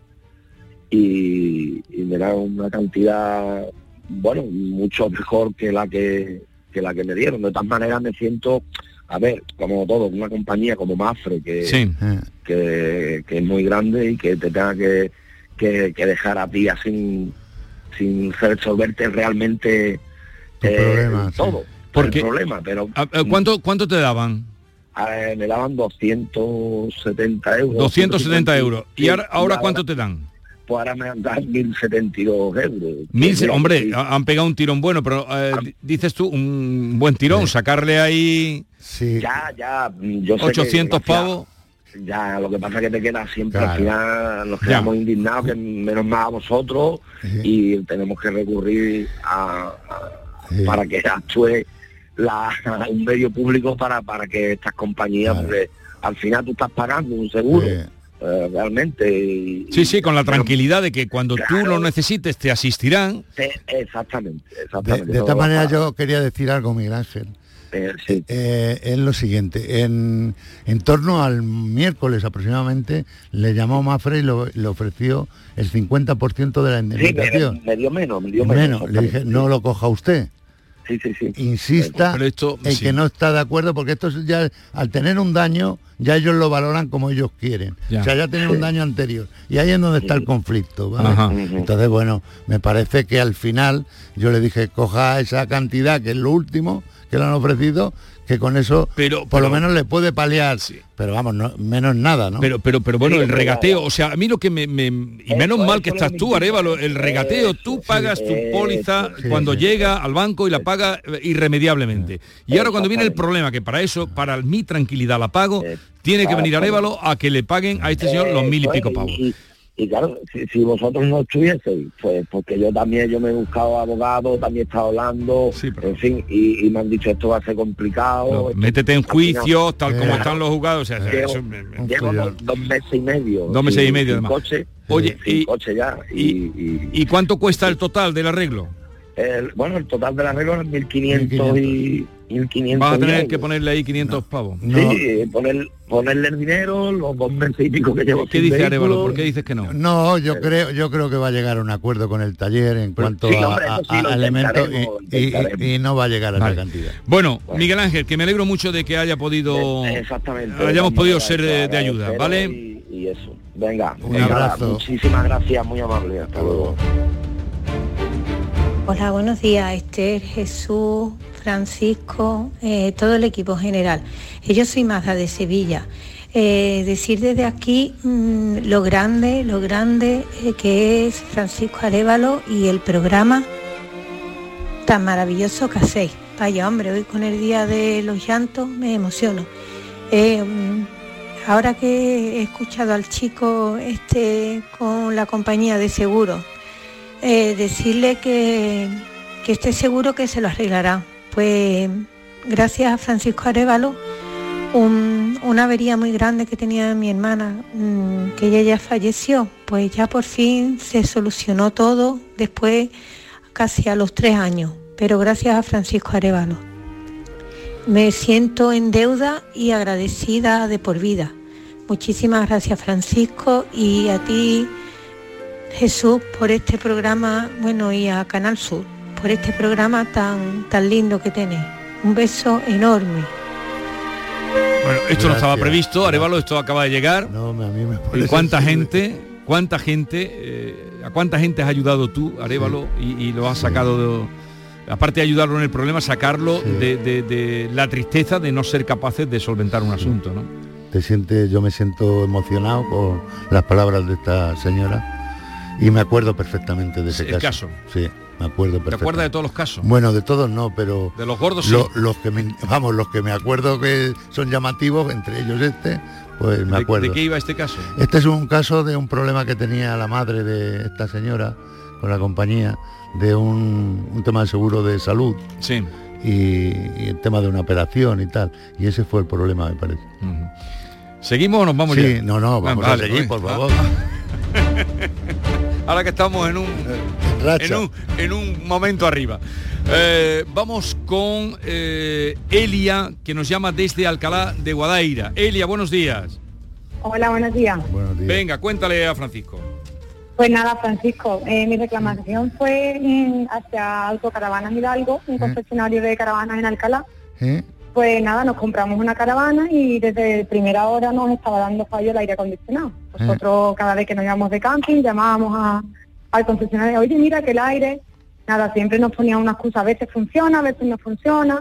y, y me dan una cantidad, bueno, mucho mejor que la que, que la que me dieron. De todas maneras me siento, a ver, como todo, una compañía como Mafre, que, Sí. que, que es muy grande y que te tenga que, que, que dejar a ti sin, sin resolverte realmente eh, problema, sí. todo. Porque- el problema, pero ¿Cuánto, ¿Cuánto te daban? eh, me daban 270 euros. 270 euros. ¿Y Sí, ahora, ahora cuánto te dan? Pues ahora me dan 1072 euros. Mil, hombre, sí. han pegado un tirón bueno, pero eh, di- dices tú un buen tirón, sacarle ahí Ya, ya, yo sé que 800 gracias- pavos. Ya, lo que pasa es que te queda siempre Claro. al final, nos Ya. quedamos indignados, que menos mal a vosotros, y tenemos que recurrir a, a- para que actúe la, un medio público para, para que estas compañías, porque al final tú estás pagando un seguro, realmente. y- Sí, sí, con la tranquilidad de que cuando tú lo necesites te asistirán. eh, exactamente, De, de esta manera yo quería decir algo, Miguel Ángel. Eh, sí. Eh, es lo siguiente, en, en torno al miércoles aproximadamente le llamó Mafre y lo- le ofreció el 50% de la Sí, me, indemnización. me dio menos, me dio menos, menos. le dije, no lo coja usted. Sí, sí, sí. insista Pero esto, en sí. que no está de acuerdo, porque esto es ya, al tener un daño, ya ellos lo valoran como ellos quieren. Ya. O sea, ya tienen un daño anterior. Y ahí es donde está el conflicto, ¿vale? Ajá. Entonces, bueno, me parece que al final yo le dije, coja esa cantidad, que es lo último que le han ofrecido, que con eso Pero- por lo menos le puede paliar. Pero vamos, no, menos nada, ¿no? Pero, pero, pero bueno, Sí, el regateo, o sea, a mí lo que me, me- y menos mal que estás tú, Arevalo, el regateo, tú pagas tu póliza cuando llega al banco y la paga eh, irremediablemente. Y ahora cuando viene el problema, que para eso, para mi tranquilidad la pago, tiene que venir Arevalo a que le paguen a este señor los mil y pico pavos. Y, claro, si, si vosotros no estuvieseis, pues porque yo también, yo me he buscado abogado, también he estado hablando, en fin, y, y me han dicho esto va a ser complicado. esto- Métete en juicio, tal como Claro. están los jugados. O sea, Llevo, eso me- me- llevo dos, dos meses y medio. Dos meses y medio, sin además. coche, Oye, sin y- coche ya. Y, y- ¿Y cuánto cuesta el total del arreglo? el- bueno, el total del arreglo es 1.500 y 1.500 Vas a tener euros. que ponerle ahí 500 pavos. Sí, poner, ponerle el dinero, los dos meses y pico que llevo ¿Qué sin dice. Arevalo? ¿Por qué dices que no? No, yo creo, yo creo que va a llegar a un acuerdo con el taller en cuanto sí, a, hombre, eso a- sí, lo a elementos intentaremos, y, y- y no va a llegar a Vale. esa cantidad. Bueno, Miguel Ángel, que me alegro mucho de que haya podido Exactamente. hayamos podido ser de, de ayuda, ¿vale? Y, y eso. Venga, Un venga, abrazo. Muchísimas gracias, muy amable. Hasta luego. Hola, buenos días, Esther, Jesús, Francisco, eh, todo el equipo general. Yo soy Mazda de Sevilla. Eh, decir desde aquí mm, lo grande, lo grande eh, que es Francisco Arevalo y el programa tan maravilloso que hacéis. Vaya hombre, hoy con el día de los llantos me emociono. Mm, ahora que he escuchado al chico este con la compañía de seguros, eh, decirle que, que esté seguro que se lo arreglará. Pues gracias a Francisco Arevalo, un- una avería muy grande que tenía mi hermana, mm, que ella ya falleció, pues ya por fin se solucionó todo después casi a los tres años, pero gracias a Francisco Arevalo. Me siento en deuda y agradecida de por vida. Muchísimas gracias Francisco y a ti Jesús por este programa, bueno, y a Canal Sur, por este programa tan, tan lindo que tenéis. Un beso enorme. Bueno, esto no estaba previsto, Arevalo, esto acaba de llegar. No, a mí me ¿Y parece cuánta sensible. gente, cuánta gente, eh, a cuánta gente has ayudado tú, Arevalo, y, y lo has sacado de, aparte de ayudarlo en el problema, sacarlo de, de- de la tristeza de no ser capaces de solventar un asunto, ¿no? Te sientes, yo me siento emocionado por las palabras de esta señora y me acuerdo perfectamente de ese el caso. caso. Sí, me acuerdo ¿Te acuerdas de todos los casos? Bueno, de todos no, pero De los gordos sí. lo- los que me, vamos, los que me acuerdo que son llamativos, entre ellos este, pues me ¿De- acuerdo. ¿De qué iba este caso? Este es un caso de un problema que tenía la madre de esta señora con la compañía, de un, un tema de seguro de salud. Sí. Y, y el tema de una operación y tal. Y ese fue el problema, me parece. ¿Seguimos o nos vamos Sí, ya? no, no, vamos Ah, a vale, seguir, pues, por ah. favor. (laughs) Ahora que estamos en un, racha. en un, en un momento arriba. Eh, vamos con eh, Elia, que nos llama desde Alcalá de Guadaira. Elia, buenos días. Hola, buenos días. Venga, cuéntale a Francisco. Pues nada, Francisco, eh, mi reclamación fue mm, hacia Autocaravanas Hidalgo, un concesionario de caravanas en Alcalá. ¿Eh? Pues nada, nos compramos una caravana y desde primera hora nos estaba dando fallo el aire acondicionado. Nosotros cada vez que nos íbamos de camping llamábamos a- al concesionario, oye mira que el aire, nada, siempre nos ponía una excusa, a veces funciona, a veces no funciona.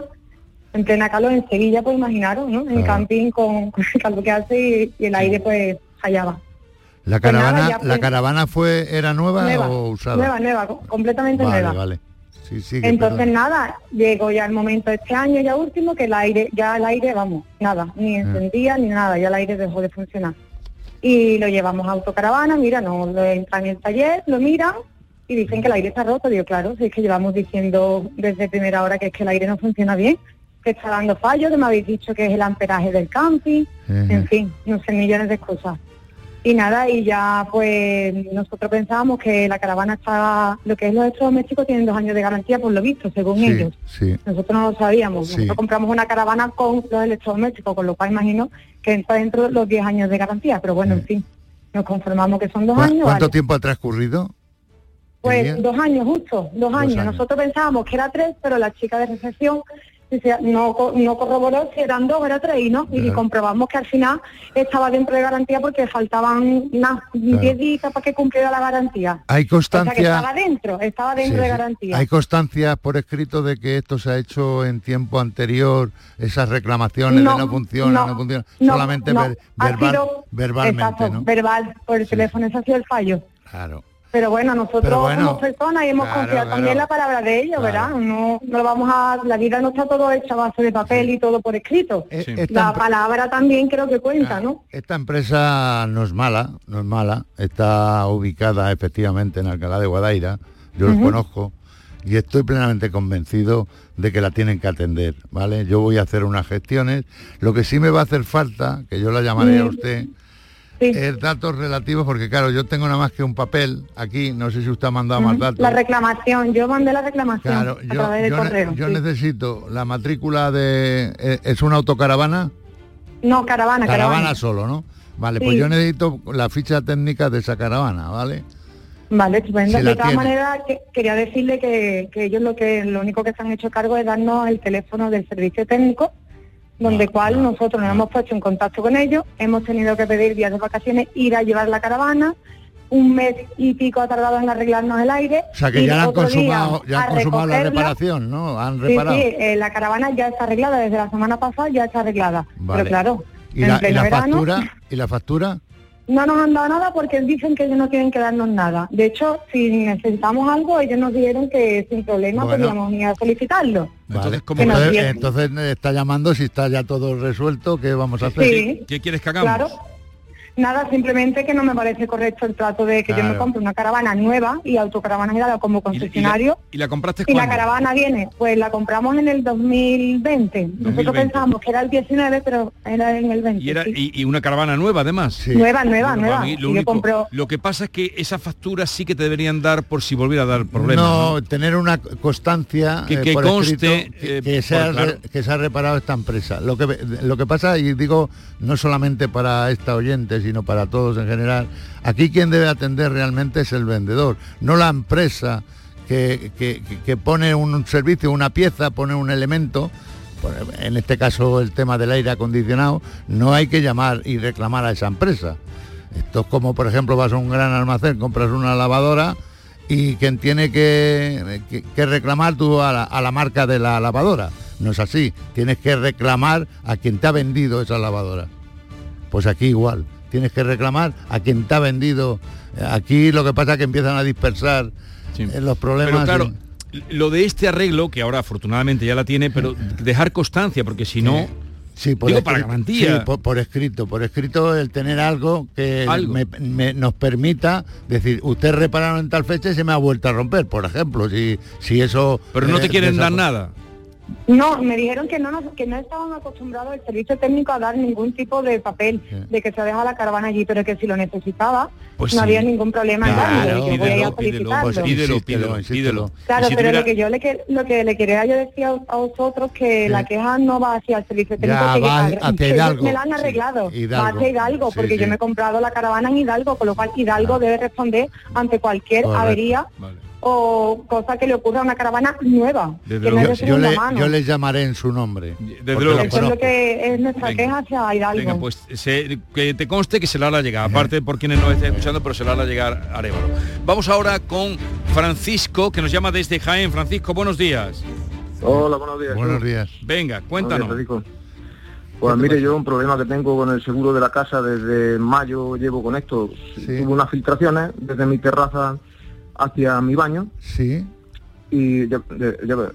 En plena calor en Sevilla, pues imaginaros, ¿no? En Ah. camping con, (laughs) con el calor que hace y, y el aire pues fallaba. La Pues nada, caravana, la fue- caravana fue, era nueva, Nueva, o usada. nueva, nueva, co- completamente vale, nueva. vale. Sí, sí, que Entonces perdón. nada, llegó ya el momento este año ya último que el aire, ya el aire, vamos, nada, ni Ah. encendía ni nada, ya el aire dejó de funcionar. Y lo llevamos a autocaravana, mira, no lo entran en el taller, lo miran y dicen que el aire está roto. Digo, claro, si es que llevamos diciendo desde primera hora que es que el aire no funciona bien, que está dando fallos, que me habéis dicho que es el amperaje del camping, en fin, no sé, millones de cosas. Y nada, y ya pues nosotros pensábamos que la caravana estaba, lo que es los electrodomésticos tienen dos años de garantía por lo visto, según Sí, ellos. sí. Nosotros no lo sabíamos. Sí. Nosotros compramos una caravana con los electrodomésticos, con lo cual imagino que entra dentro de los 10 años de garantía. Pero bueno, en fin, nos conformamos que son dos ¿Cu- años. ¿Cuánto vale. tiempo ha transcurrido? Pues dos años justo, dos años. años. Nosotros pensábamos que era tres, pero la chica de recepción no, no corroboró si eran dos o era tres y no. Y comprobamos que al final estaba dentro de garantía porque faltaban nada, 10 días para que cumpliera la garantía. Hay O sea que constancia... estaba dentro, estaba dentro Sí, de garantía. Hay constancia por escrito de que esto se ha hecho en tiempo anterior, esas reclamaciones No, de no funciona, no, no, funciona, solamente ver- verbal- sido- verbalmente, exacto, ¿no? verbal, por el teléfono, ese ha sido el fallo. Claro. Pero bueno, nosotros Pero bueno, somos personas y hemos claro, confiado claro. también en la palabra de ellos, ¿verdad? No, no lo vamos a, la vida no está todo hecha a base de papel y todo por escrito. Esta La palabra también creo que cuenta, ¿no? Esta empresa no es mala, no es mala, está ubicada efectivamente en Alcalá de Guadaira, yo los Ujú. conozco y estoy plenamente convencido de que la tienen que atender, ¿vale? Yo voy a hacer unas gestiones, lo que sí me va a hacer falta, que yo la llamaré a Mm. Es datos relativos, porque claro, yo tengo nada más que un papel aquí, no sé si usted ha mandado más Ujú. datos. La reclamación, yo mandé la reclamación Claro, a yo, través de yo ne- correo. yo sí. necesito la matrícula de... eh, ¿Es una autocaravana? No, caravana, Caravana caravana. solo, ¿no? Vale, Sí. pues yo necesito la ficha técnica de esa caravana, ¿vale? Vale, estupendo. Si de todas maneras, que- quería decirle que, que ellos lo que lo único que se han hecho cargo es darnos el teléfono del servicio técnico, donde cual nosotros nos hemos puesto en contacto con ellos, hemos tenido que pedir días de vacaciones, ir a llevar la caravana, un mes y pico ha tardado en arreglarnos el aire. O sea que ya han consumado, ya han consumado la reparación, ¿no? Han Sí, reparado. sí, eh, la caravana ya está arreglada, desde la semana pasada ya está arreglada. Vale. Pero claro, ¿Y en la, y la verano, factura? ¿Y la factura? No nos han dado nada porque dicen que ellos no tienen que darnos nada. De hecho, si necesitamos algo, ellos nos dijeron que sin problema Bueno. podíamos ir a solicitarlo. Vale. como- Que nos entonces, dieron. entonces me está llamando si está ya todo resuelto, ¿qué vamos a hacer? Sí. ¿Qué quieres que hagamos? Claro. Nada, simplemente que no me parece correcto el trato de que yo me compre una caravana nueva y autocaravana era como concesionario. ¿Y la compraste Y la caravana viene, pues la compramos en el 2020. Nosotros 2020. pensábamos que era el 19, pero era en el 20. Y, era, sí. y, y una caravana nueva además. Nueva, nueva, Bueno, nueva. mí lo, único- compro- lo que pasa es que esa factura sí que te deberían dar por si volviera a dar problemas. no, ¿no? tener una constancia Que- eh, por conste, escrito que, eh, que se ha, claro. que se ha reparado esta empresa. Lo que lo que pasa y digo no solamente para esta oyente, sino para todos en general. Aquí quien debe atender realmente es el vendedor, no la empresa que, que- pone un servicio, una pieza, pone un elemento. por- En este caso el tema del aire acondicionado, no hay que llamar y reclamar a esa empresa. Esto es como, por ejemplo, vas a un gran almacén, compras una lavadora y quien tiene que, que- que reclamar tú a la, a la marca de la lavadora. No es así. Tienes que reclamar a quien te ha vendido esa lavadora. Pues aquí igual. Tienes que reclamar a quien te ha vendido. Aquí lo que pasa es que empiezan a dispersar eh, los problemas. Pero claro, y- lo de este arreglo, que ahora afortunadamente ya la tiene, pero (laughs) dejar constancia, porque si no... Sí, por digo, para garantía. sí, por, por escrito, por escrito el tener algo que Algo. me- me- nos permita decir, usted repararon en tal fecha y se me ha vuelto a romper, por ejemplo, si, si eso... Pero no te eh, quieren dar nada. No, me dijeron que no, nos- que no estaban acostumbrados el servicio técnico a dar ningún tipo de papel de que se deja la caravana allí, pero que si lo necesitaba Pues no sí. había ningún problema en Claro, darlo. y yo voy a ir a pídelo, pídelo, pues pídelo, pídelo. Claro, si pero tuviera- lo que yo le que- lo que le quería yo decir a, a vosotros que la queja no va hacia el servicio técnico Ya, que, va que- hacia que ellos Hidalgo, me la han sí, arreglado, Hidalgo. va hacia Hidalgo, Sí, porque sí. yo me he comprado la caravana en Hidalgo, con lo cual Hidalgo debe responder ante cualquier Correcto. avería o cosa que le ocurra a una caravana nueva, Desde que no luego. yo, le, mano. yo les llamaré en su nombre. porque luego. Eso es conozco. lo que es nuestra Venga. queja hacia Hidalgo. Venga, pues se- que te conste que se la hará llegar, aparte por quienes nos estén escuchando, pero se la hará llegar a Arevalo. Vamos ahora con Francisco, que nos llama desde Jaén. Francisco, buenos días. Hola, buenos días. Buenos días. Venga, cuéntanos. Buenos días, Federico. Pues mire, yo un problema que tengo con el seguro de la casa desde mayo llevo con esto. Hubo unas filtraciones desde mi terraza hacia mi baño Sí. y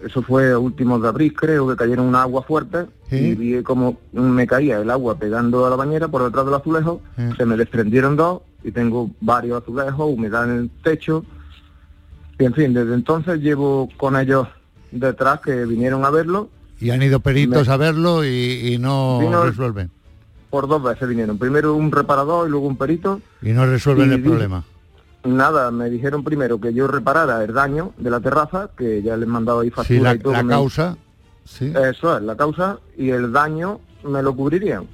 eso fue a últimos de abril, creo que cayeron una agua fuerte Sí. y vi como me caía el agua pegando a la bañera por detrás del azulejo, Sí. se me desprendieron dos y tengo varios azulejos, humedad en el techo. Y en fin, desde entonces llevo con ellos detrás que vinieron a verlo Y han ido peritos Me- a verlo y, y no Vino- resuelven. por dos veces vinieron. Primero un reparador y luego un perito. Y no resuelven Y el problema. Nada, me dijeron primero que yo reparara el daño de la terraza, que ya les mandaba ahí factura Sí, la, y todo. la causa, sí. Eso es, la causa, y el daño me lo cubrirían.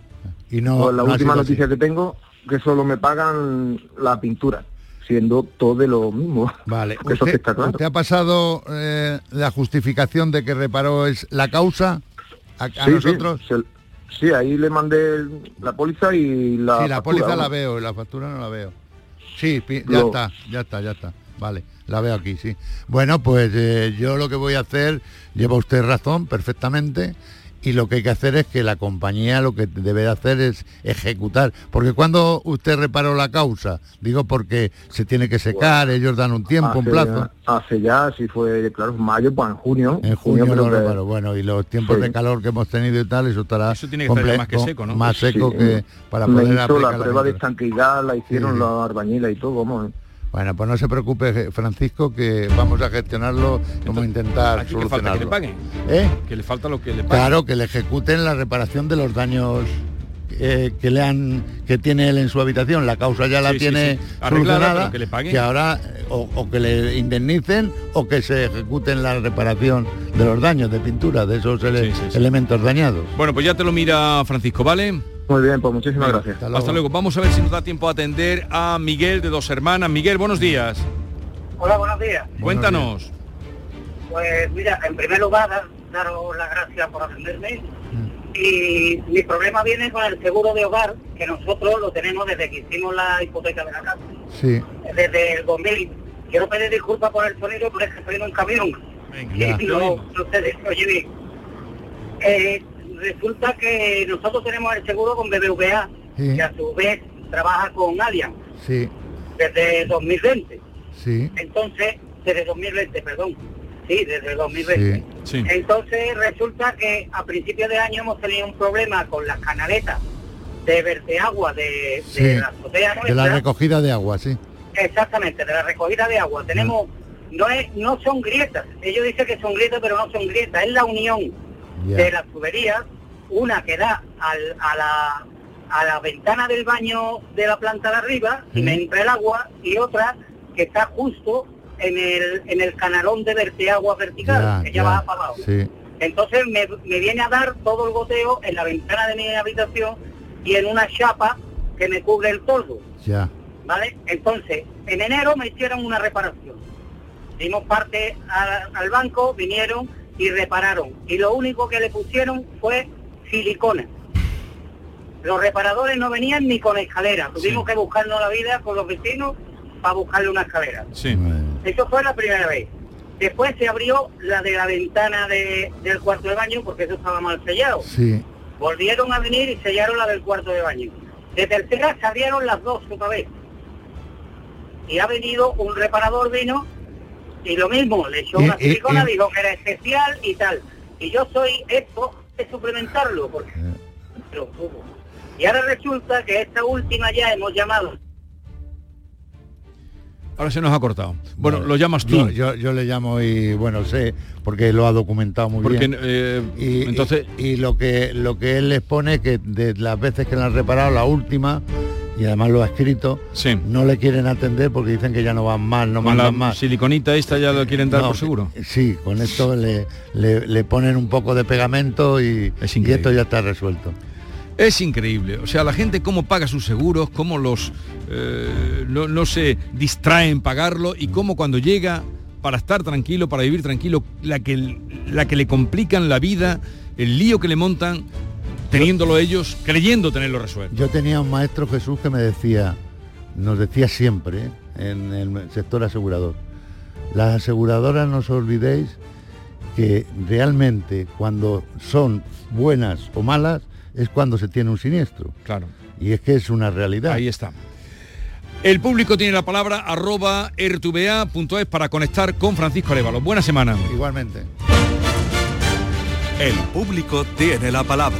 Y no, Pues la no última así. noticia que tengo, que solo me pagan la pintura. siendo todo de lo mismo. Vale, (laughs) Eso ¿Usted, que está claro. usted ha pasado eh, la justificación de que reparó es la causa a, a Sí, sí, nosotros? se- Sí, ahí le mandé la póliza y la sí, la factura, póliza la veo y la factura no la veo. Sí, ya Lo- está, ya está, ya está. Vale, la veo aquí, sí. Bueno, pues eh, yo lo que voy a hacer, lleva usted razón perfectamente, y lo que hay que hacer es que la compañía lo que debe de hacer es ejecutar. Porque cuando usted reparó la causa, digo porque se tiene que secar, ellos dan un tiempo, un plazo. ya- Hace ya, si fue, claro, mayo, pues en junio. En junio creo lo que- reparó. Bueno, y los tiempos Sí. de calor que hemos tenido y tal, eso estará tiene que estar ya comple- más que seco, ¿no? Más seco Sí. que para Me poder hizo la la prueba de la hicieron Sí. los y todo, vamos. Bueno, pues no se preocupe, Francisco, que vamos a gestionarlo, vamos a intentar Aquí que falta que le solucionarlo. paguen. ¿Eh? Que le falta lo que le paguen. Claro, que le ejecuten la reparación de los daños eh, que le han que tiene él en su habitación. La causa ya la Sí, tiene sí. Arreglada, solucionada, que le paguen. ahora o, o que le indemnicen o que se ejecuten la reparación de los daños de pintura, de esos ele- elementos dañados. Bueno, pues ya te lo mira Francisco, ¿vale? Muy bien, pues muchísimas Venga, gracias. Hasta luego. Vamos a ver si nos da tiempo a atender a Miguel de Dos Hermanas. Miguel, buenos días. Hola, buenos días. Cuéntanos. Pues mira, en primer lugar, dar- daros las gracias por atenderme. Y mi problema viene con el seguro de hogar, que nosotros lo tenemos desde que hicimos la hipoteca de la casa, Sí, desde el 2000. Quiero pedir disculpas por el sonido, pero es que estoy en un camión. Y no, no oye bien. Eh, resulta que nosotros tenemos el seguro con BBVA, Sí. que a su vez trabaja con Allianz sí, desde 2020. sí. Entonces, desde 2020, perdón. Sí, desde 2020. Sí, Entonces resulta que a principios de año hemos tenido un problema con las canaletas de verteagua de, Sí. de la azotea De la recogida de agua, sí. Exactamente, de la recogida de agua. Tenemos, no es, no son grietas. Ellos dicen que son grietas, pero no son grietas. Es la unión De las tuberías, una que da al- a la a la ventana del baño de la planta de arriba y me entra el agua y otra que está justo en el, en el canalón de verteagua vertical, Ya, que ya, ya, va para abajo. Sí, Entonces me, me viene a dar todo el goteo en la ventana de mi habitación y en una chapa que me cubre el toldo, ya. ¿vale? Entonces, en enero me hicieron una reparación. Dimos parte a- al banco, vinieron y repararon. Y lo único que le pusieron fue silicona. Los reparadores no venían ni con escalera. Tuvimos que buscarnos la vida con los vecinos para buscarle una escalera. Sí. Eso fue la primera vez. Después se abrió la de la ventana de- del cuarto de baño porque eso estaba mal sellado. Sí, Volvieron a venir y sellaron la del cuarto de baño. De tercera se abrieron las dos otra vez. Y ha venido un reparador vino y lo mismo, le echó Y- una y- silicona, y- dijo que era especial y tal. Y yo soy esto de suplementarlo porque lo tuvo. Y ahora resulta que esta última ya hemos llamado Ahora se nos ha cortado. Bueno, lo llamas tú. Yo, yo, yo le llamo y bueno, sé, porque lo ha documentado muy Porque, bien. eh, y, entonces- y, y lo que lo que él les pone que de las veces que le han reparado, la última, y además lo ha escrito, no le quieren atender porque dicen que ya no van más, no mandan más. siliconita esta ya lo quieren dar No, por seguro. Sí, con esto le, le, le ponen un poco de pegamento y, y esto ya está resuelto. Es increíble. O sea, la gente cómo paga sus seguros, cómo los eh, no, no se distrae en pagarlo y cómo cuando llega para estar tranquilo, para vivir tranquilo, la que, la que le complican la vida, el lío que le montan, teniéndolo ellos, creyendo tenerlo resuelto. Yo tenía un maestro Jesús que me decía, nos decía siempre ¿eh? en el sector asegurador, las aseguradoras no os olvidéis que realmente cuando son buenas o malas es cuando se tiene un siniestro. Claro. Y es que es una realidad. Ahí está. El público tiene la palabra arroba rtva.es para conectar con Francisco Arevalo. Buena semana. Igualmente. El público tiene la palabra.